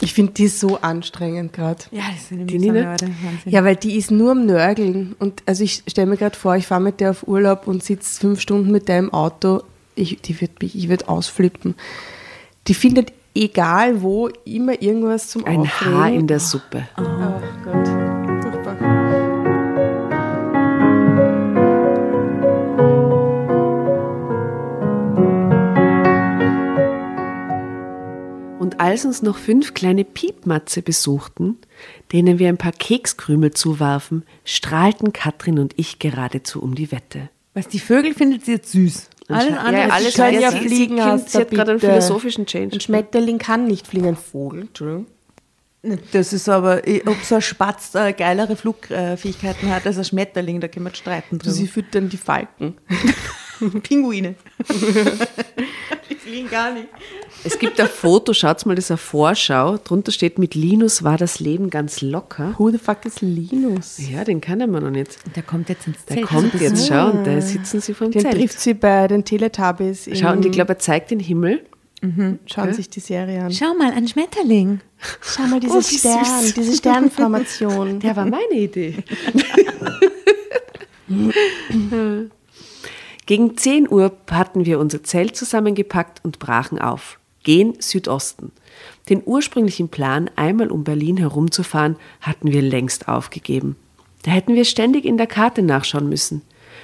Ich finde die so anstrengend gerade. Ja, das sind Die Nina? Wahnsinn. Ja, weil die ist nur am Nörgeln. Und also ich stelle mir gerade vor, ich fahre mit der auf Urlaub und sitze fünf Stunden mit der im Auto. Ich, die wird mich, ich würde ausflippen. Die findet egal wo immer irgendwas zum Ein Aufregen. Haar in der Suppe. Oh Gott, furchtbar. Und als uns noch fünf kleine Piepmatze besuchten, denen wir ein paar Kekskrümel zuwarfen, strahlten Katrin und ich geradezu um die Wette. Was die Vögel findet sie jetzt süß. Alles Ja, andere alles ist können weiß ja sie. fliegen, Sie, hast sie hat gerade einen bitte. philosophischen Change. Ein Schmetterling kann nicht fliegen, ein Vogel. Entschuldigung. Das ist aber, ob so ein Spatz äh, geilere Flugfähigkeiten hat als ein Schmetterling, da können wir streiten Sie drüber. füttern die Falken. Pinguine. fliegen gar nicht. Es gibt ein Foto, schaut mal, das ist eine Vorschau. Drunter steht, mit Linus war das Leben ganz locker. Who the fuck is Linus? Ja, den kennen wir noch nicht. Der kommt jetzt ins Der Zelt. kommt jetzt, schau, und da sitzen sie vom Den Zelt. trifft sie bei den Teletubbies. Schau, und ich glaube, er zeigt den Himmel. schauen sich die Serie an. Schau mal, ein Schmetterling. Schau mal Oh, diese wie Stern, süß. diese Sternformation. Der war meine Idee. Gegen 10 Uhr hatten wir unser Zelt zusammengepackt und brachen auf. Gehen Südosten. Den ursprünglichen Plan, einmal um Berlin herumzufahren, hatten wir längst aufgegeben. Da hätten wir ständig in der Karte nachschauen müssen.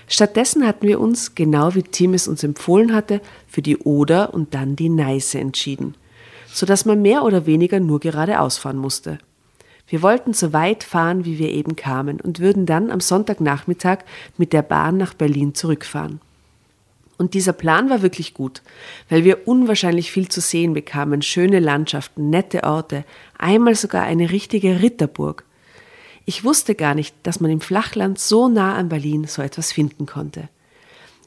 Stattdessen hatten wir uns, genau wie Tim es uns empfohlen hatte, für die Oder und dann die Neiße entschieden, sodass man mehr oder weniger nur geradeaus fahren musste. Wir wollten so weit fahren, wie wir eben kamen und würden dann am Sonntagnachmittag mit der Bahn nach Berlin zurückfahren. Und dieser Plan war wirklich gut, weil wir unwahrscheinlich viel zu sehen bekamen, schöne Landschaften, nette Orte, einmal sogar eine richtige Ritterburg. Ich wusste gar nicht, dass man im Flachland so nah an Berlin so etwas finden konnte.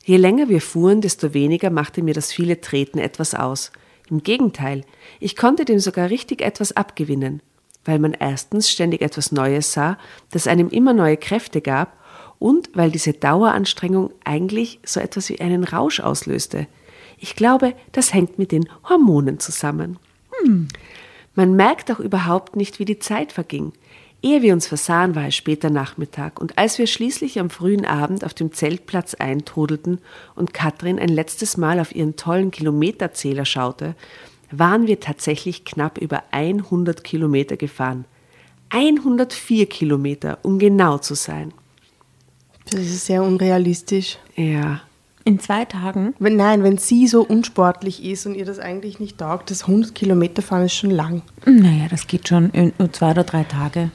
Je länger wir fuhren, desto weniger machte mir das viele Treten etwas aus. Im Gegenteil, ich konnte dem sogar richtig etwas abgewinnen, weil man erstens ständig etwas Neues sah, das einem immer neue Kräfte gab, und weil diese Daueranstrengung eigentlich so etwas wie einen Rausch auslöste. Ich glaube, das hängt mit den Hormonen zusammen. Man merkt auch überhaupt nicht, wie die Zeit verging. Ehe wir uns versahen, war es später Nachmittag, und als wir schließlich am frühen Abend auf dem Zeltplatz eintrudelten und Katrin ein letztes Mal auf ihren tollen Kilometerzähler schaute, waren wir tatsächlich knapp über 100 Kilometer gefahren. 104 Kilometer, um genau zu sein. Das ist sehr unrealistisch. Ja, In zwei Tagen. Wenn, nein, wenn sie so unsportlich ist und ihr das eigentlich nicht taugt, das 100 Kilometer fahren ist schon lang. Naja, das geht schon in nur zwei oder drei Tage.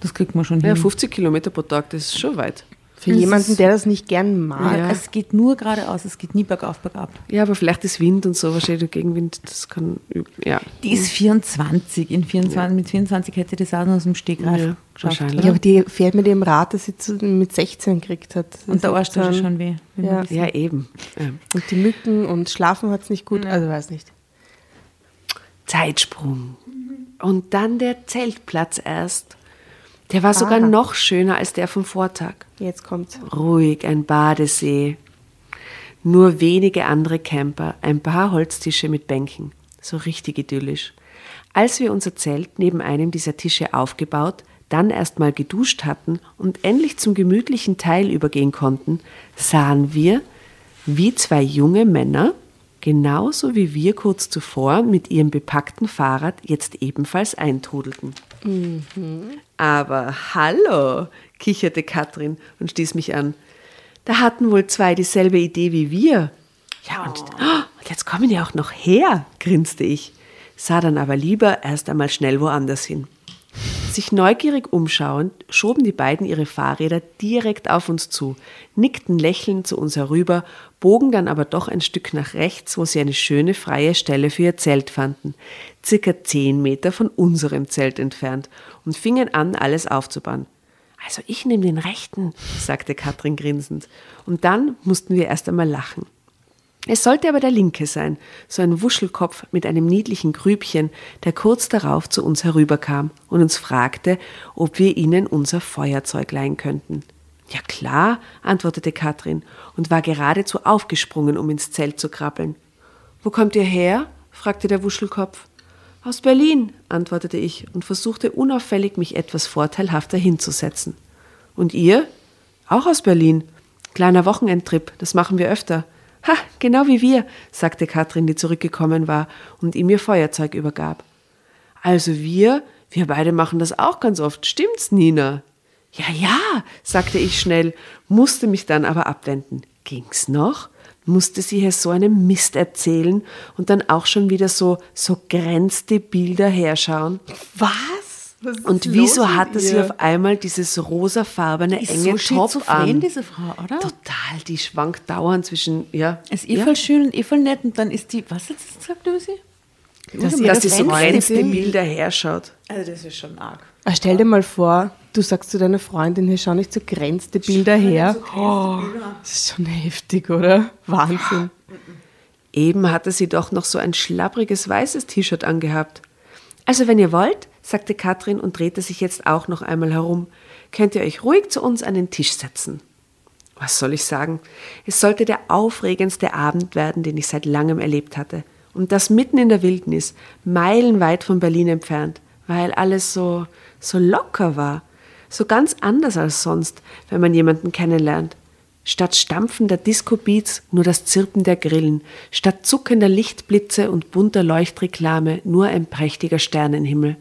Das kriegt man schon ja hin. 50 Kilometer pro Tag, das ist schon weit. Für Das jemanden, der das nicht gern mag. Ja. Es geht nur geradeaus, es geht nie bergauf, bergab. Ja, aber vielleicht ist Wind und so, wahrscheinlich der Gegenwind, das kann, ja. Die ist 24. In 24 Mit 24 hätte die Sachen aus dem Stegreif Ja, geschafft. wahrscheinlich. Ja, aber die fährt mit dem Rad, das sie zu- mit 16 gekriegt hat. Das Und der Arsch tut schon weh. Ja. das- Ja, eben. Ja. Und die Mücken und Schlafen hat es nicht gut, also weiß nicht. Zeitsprung. Und dann der Zeltplatz erst. Der war sogar Aha. noch schöner als der vom Vortag. Jetzt kommt's. Ruhig, ein Badesee. Nur wenige andere Camper, ein paar Holztische mit Bänken. So richtig idyllisch. Als wir unser Zelt neben einem dieser Tische aufgebaut, dann erstmal geduscht hatten und endlich zum gemütlichen Teil übergehen konnten, sahen wir, wie zwei junge Männer, genauso wie wir kurz zuvor mit ihrem bepackten Fahrrad jetzt ebenfalls eintrudelten. Aber hallo, kicherte Katrin und stieß mich an. Da hatten wohl zwei dieselbe Idee wie wir. Ja, und, oh, und jetzt kommen die auch noch her, grinste ich, sah dann aber lieber erst einmal schnell woanders hin. Sich neugierig umschauend, schoben die beiden ihre Fahrräder direkt auf uns zu, nickten lächelnd zu uns herüber, bogen dann aber doch ein Stück nach rechts, wo sie eine schöne freie Stelle für ihr Zelt fanden, circa zehn Meter von unserem Zelt entfernt, und fingen an, alles aufzubauen. Also ich nehme den rechten, sagte Katrin grinsend. Und dann mussten wir erst einmal lachen. Es sollte aber der linke sein, so ein Wuschelkopf mit einem niedlichen Grübchen, der kurz darauf zu uns herüberkam und uns fragte, ob wir ihnen unser Feuerzeug leihen könnten. Ja klar, antwortete Katrin und war geradezu aufgesprungen, um ins Zelt zu krabbeln. Wo kommt ihr her? fragte der Wuschelkopf. Aus Berlin, antwortete ich und versuchte unauffällig, mich etwas vorteilhafter hinzusetzen. Und ihr? Auch aus Berlin. Kleiner Wochenendtrip, das machen wir öfter. Ha, genau wie wir, sagte Katrin, die zurückgekommen war und ihm ihr Feuerzeug übergab. Also wir, wir beide machen das auch ganz oft, stimmt's, Nina? Ja, ja, sagte ich schnell, musste mich dann aber abwenden. Ging's noch? Musste sie hier so einen Mist erzählen und dann auch schon wieder so, so grenzte Bilder herschauen? Was? Und wieso hatte sie auf einmal dieses rosafarbene Ist enge so Top an? diese Frau, oder? Total, die schwankt dauernd zwischen, ja. Ist eh ja. voll schön und eh voll nett und dann ist die, was hat sie gesagt über sie? dass, dass die so grenzte. Bilder herschaut. Also das ist schon arg. Ah, stell dir mal vor, du sagst zu deiner Freundin, hier schau nicht so grenzte Bilder her. Oh, das ist schon heftig, oder? Wahnsinn. Eben hatte sie doch noch so ein schlappriges weißes T-Shirt angehabt. Also wenn ihr wollt, sagte Katrin und drehte sich jetzt auch noch einmal herum, könnt ihr euch ruhig zu uns an den Tisch setzen. Was soll ich sagen? Es sollte der aufregendste Abend werden, den ich seit langem erlebt hatte. Und das mitten in der Wildnis, meilenweit von Berlin entfernt, weil alles so, so locker war. So ganz anders als sonst, wenn man jemanden kennenlernt. Statt stampfender Disco-Beats nur das Zirpen der Grillen, statt zuckender Lichtblitze und bunter Leuchtreklame nur ein prächtiger Sternenhimmel.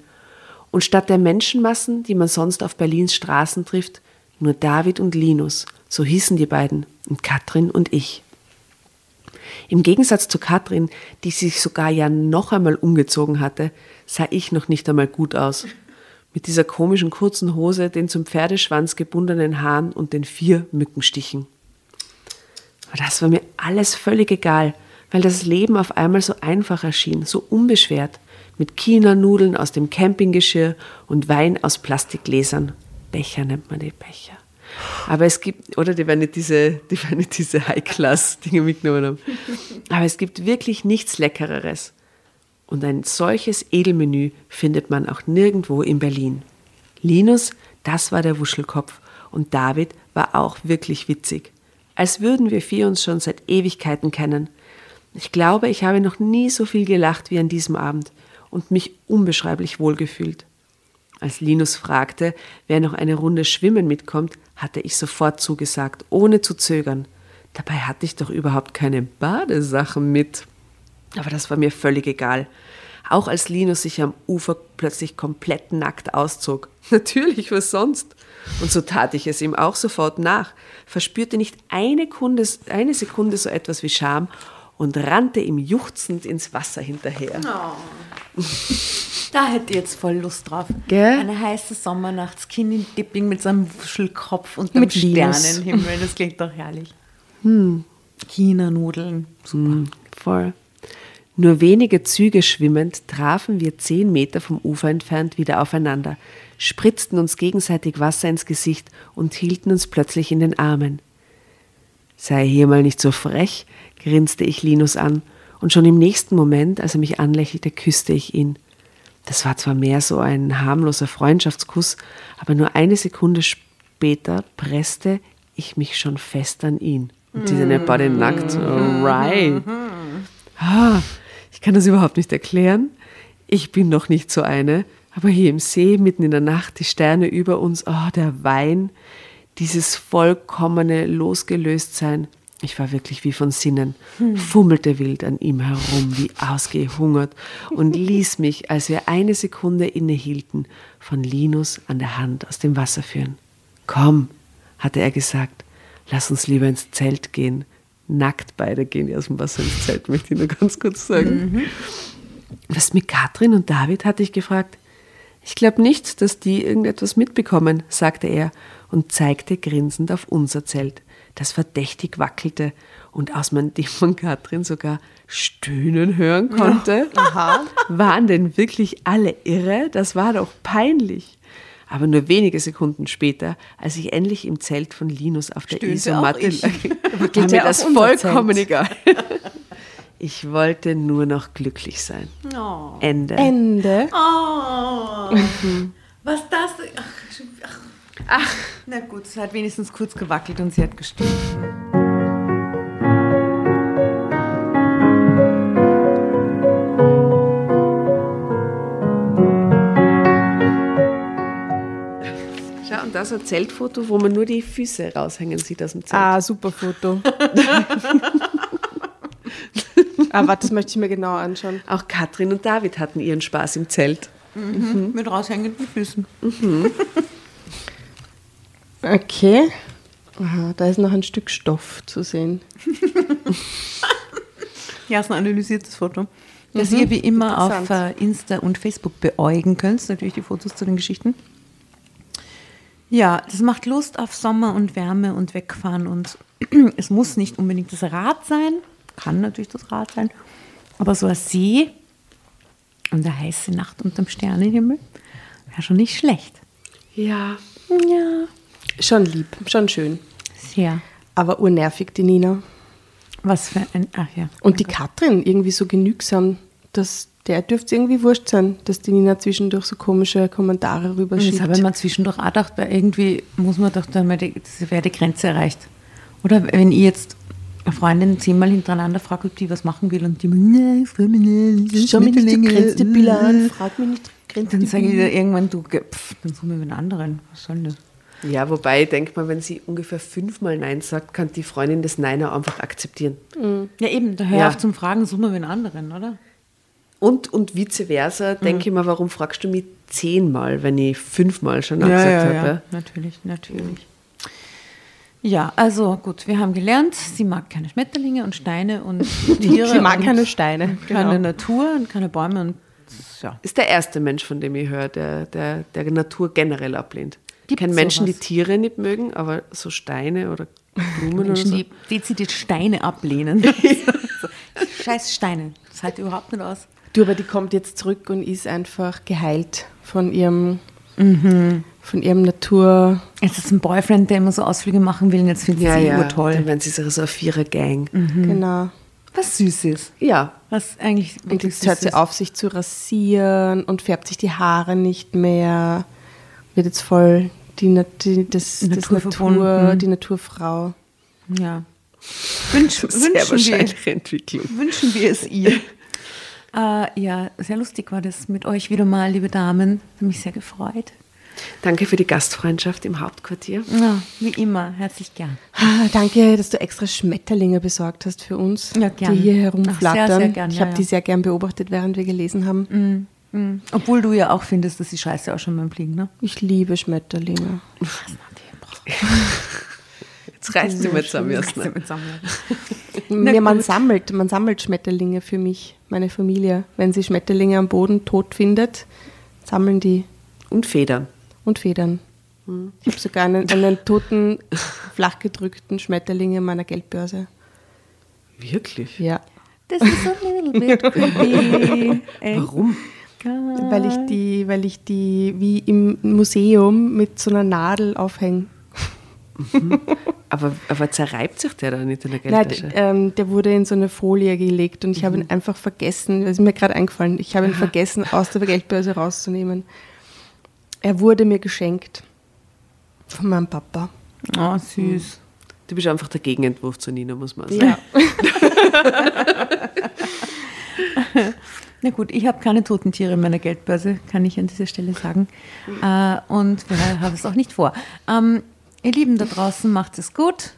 Und statt der Menschenmassen, die man sonst auf Berlins Straßen trifft, nur David und Linus, so hießen die beiden, und Katrin und ich. Im Gegensatz zu Katrin, die sich sogar ja noch einmal umgezogen hatte, sah ich noch nicht einmal gut aus. Mit dieser komischen kurzen Hose, den zum Pferdeschwanz gebundenen Haaren und den vier Mückenstichen. Aber das war mir alles völlig egal, weil das Leben auf einmal so einfach erschien, so unbeschwert, mit China-Nudeln aus dem Campinggeschirr und Wein aus Plastikgläsern. Becher nennt man die Becher. Aber es gibt, oder die werden nicht diese, die diese High-Class-Dinge mitgenommen haben. Aber es gibt wirklich nichts Leckereres. Und ein solches Edelmenü findet man auch nirgendwo in Berlin. Linus, das war der Wuschelkopf. Und David war auch wirklich witzig. Als würden wir vier uns schon seit Ewigkeiten kennen. Ich glaube, ich habe noch nie so viel gelacht wie an diesem Abend und mich unbeschreiblich wohlgefühlt. Als Linus fragte, wer noch eine Runde schwimmen mitkommt, hatte ich sofort zugesagt, ohne zu zögern. Dabei hatte ich doch überhaupt keine Badesachen mit. Aber das war mir völlig egal. Auch als Linus sich am Ufer plötzlich komplett nackt auszog. Natürlich, was sonst? Und so tat ich es ihm auch sofort nach, verspürte nicht eine, Kunde, eine Sekunde so etwas wie Scham und rannte ihm juchzend ins Wasser hinterher. Da hätte ich jetzt voll Lust drauf. Gell? Eine heiße Sommernacht, Skinny Dipping mit so einem Wuschelkopf und Mit. Sternenhimmel. Das klingt doch herrlich. Hm. China-Nudeln. Voll. Nur wenige Züge schwimmend trafen wir zehn Meter vom Ufer entfernt wieder aufeinander, spritzten uns gegenseitig Wasser ins Gesicht und hielten uns plötzlich in den Armen. Sei hier mal nicht so frech, grinste ich Linus an, und schon im nächsten Moment, als er mich anlächelte, küsste ich ihn. Das war zwar mehr so ein harmloser Freundschaftskuss, aber nur eine Sekunde später presste ich mich schon fest an ihn. Und die sind beide nackt. Alright. Ah, ich kann das überhaupt nicht erklären. Ich bin noch nicht so eine. Aber hier im See, mitten in der Nacht, die Sterne über uns, oh, der Wein, dieses vollkommene Losgelöstsein. Ich war wirklich wie von Sinnen, fummelte wild an ihm herum, wie ausgehungert und ließ mich, als wir eine Sekunde innehielten, von Linus an der Hand aus dem Wasser führen. Komm, hatte er gesagt, lass uns lieber ins Zelt gehen. Nackt beide gehen die aus dem Wasser ins Zelt, möchte ich nur ganz kurz sagen. Was mit Katrin und David, hatte ich gefragt. Ich glaube nicht, dass die irgendetwas mitbekommen, sagte er und zeigte grinsend auf unser Zelt, das verdächtig wackelte und aus man dem von Katrin sogar stöhnen hören konnte. Waren denn wirklich alle irre? Das war doch peinlich. Aber nur wenige Sekunden später, als ich endlich im Zelt von Linus auf der Stöhnte Isomatte lag, war mir das vollkommen Zelt. egal. Ich wollte nur noch glücklich sein. Oh. Ende. Ende. Oh. Was das? Ach, ach. ach, na gut, es hat wenigstens kurz gewackelt und sie hat gestimmt. Schau, und da so ein Zeltfoto, wo man nur die Füße raushängen sieht aus dem Zelt. Ah, super Foto. ah, warte, das möchte ich mir genau anschauen. Auch Katrin und David hatten ihren Spaß im Zelt. Mit raushängenden Füßen. Okay. Aha, da ist noch ein Stück Stoff zu sehen. Ja, ist ein analysiertes Foto. Das ihr wie immer auf äh, Insta und Facebook beäugen könnt. Natürlich die Fotos zu den Geschichten. Ja, das macht Lust auf Sommer und Wärme und Wegfahren. Und es muss nicht unbedingt das Rad sein. Kann natürlich das Rad sein. Aber so ein See und eine heiße Nacht unterm Sternenhimmel wäre schon nicht schlecht. Ja. Ja, Schon lieb, schon schön. sehr. Aber urnervig, die Nina. Was für ein. Ach ja. Und die Katrin irgendwie so genügsam, dass der dürfte es irgendwie wurscht sein, dass die Nina zwischendurch so komische Kommentare Das rüberschickt. habe ich mir zwischendurch auch gedacht, weil irgendwie muss man doch dann mal die, das wäre die Grenze erreicht. Oder wenn ich jetzt eine Freundin zehnmal hintereinander frage, ob die was machen will und die immer, nein, ich will mich nicht, Schau mich nicht die grenzte Bilder an, äh." frag mich nicht die grenzte Dann sage ich ihr irgendwann, du, pff, dann suchen wir einen anderen. Was soll denn das? Ja, wobei, denkt man, wenn sie ungefähr fünfmal Nein sagt, kann die Freundin des Neiner einfach akzeptieren. Ja eben, da hör Ja. auf zum Fragen, suchen wir einen anderen, oder? Und, und vice versa, denke ich mir, warum fragst du mich zehnmal, wenn ich fünfmal schon Nein gesagt habe? Natürlich, natürlich. Ja, also gut, wir haben gelernt, sie mag keine Schmetterlinge und Steine und Tiere. Sie mag keine Steine. Keine Genau. Natur und keine Bäume und ja. Ist der erste Mensch, von dem ich höre, der, der, der Natur generell ablehnt. Ich Gibt's kenne Menschen, sowas? die Tiere nicht mögen, aber so Steine oder Blumen Menschen, oder so. die dezidiert Steine ablehnen. Scheiß Steine. Das ich überhaupt nicht aus. Du, aber die kommt jetzt zurück und ist einfach geheilt von ihrem, Mhm. von ihrem Natur. Jetzt ist ein Boyfriend, der immer so Ausflüge machen will und jetzt findet ja, sie ja, urtoll. dann werden sie so eine Vierer-Gang. Genau. Was Süßes. Ja, Was eigentlich Und jetzt hört sie süß ist. auf, sich zu rasieren und färbt sich die Haare nicht mehr. Wird jetzt voll die, Nat- die, das, das Natur, die Naturfrau. Ja. Wünsch, sehr wünschen, wir, Entwicklung. wünschen wir es ihr. äh, ja, sehr lustig war das mit euch wieder mal, liebe Damen. Hat mich sehr gefreut. Danke für die Gastfreundschaft im Hauptquartier. Ja, wie immer, herzlich gern. Ah, danke, dass du extra Schmetterlinge besorgt hast für uns, Ja, gern. die hier Ach, herumflattern. sehr, sehr gern, ich ja, habe ja. die sehr gern beobachtet, während wir gelesen haben. Mhm. Obwohl du ja auch findest, dass die Scheiße auch schon beim Fliegen, ne? Ich liebe Schmetterlinge. Jetzt reißt sie mal zusammen. Na ja, man sammelt, man sammelt Schmetterlinge für mich, meine Familie. Wenn sie Schmetterlinge am Boden tot findet, sammeln die Und Federn. und Federn. Ich habe sogar einen, einen toten, flachgedrückten Schmetterling in meiner Geldbörse. Wirklich? Ja, Das ist a little bit creepy. Warum? weil ich die, weil ich die wie im Museum mit so einer Nadel aufhänge. Aber, aber zerreibt sich der da nicht in der Nein, Geldtasche? d- ähm, der wurde in so eine Folie gelegt und ich habe ihn einfach vergessen, das ist mir gerade eingefallen, ich habe ihn vergessen, aus der Geldbörse rauszunehmen. Er wurde mir geschenkt von meinem Papa. Oh, süß. Du bist einfach der Gegenentwurf zu Nina, muss man sagen. Ja. Na gut, ich habe keine toten Tiere in meiner Geldbörse, kann ich an dieser Stelle sagen. Äh, und wir haben es auch nicht vor. Ähm, ihr Lieben da draußen, macht es gut.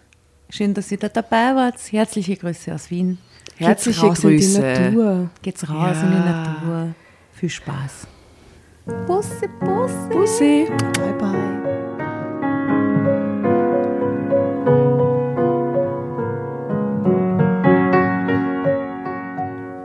Schön, dass ihr da dabei wart. Herzliche Grüße aus Wien. Herzliche raus in die Grüße. Natur. Geht's raus Ja. in die Natur. Viel Spaß. Bussi, Bussi. Bussi. Bye bye.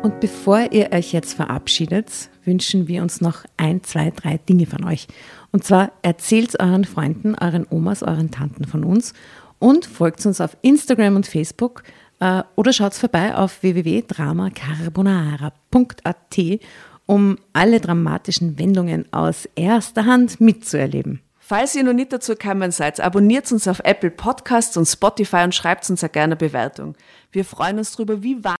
Und bevor ihr euch jetzt verabschiedet, wünschen wir uns noch ein, zwei, drei Dinge von euch. Und zwar erzählt euren Freunden, euren Omas, euren Tanten von uns und folgt uns auf Instagram und Facebook äh, oder schaut vorbei auf www.dramacarbonara.at, um alle dramatischen Wendungen aus erster Hand mitzuerleben. Falls ihr noch nicht dazu gekommen seid, abonniert uns auf Apple Podcasts und Spotify und schreibt uns eine gerne Bewertung. Wir freuen uns darüber, wie wahr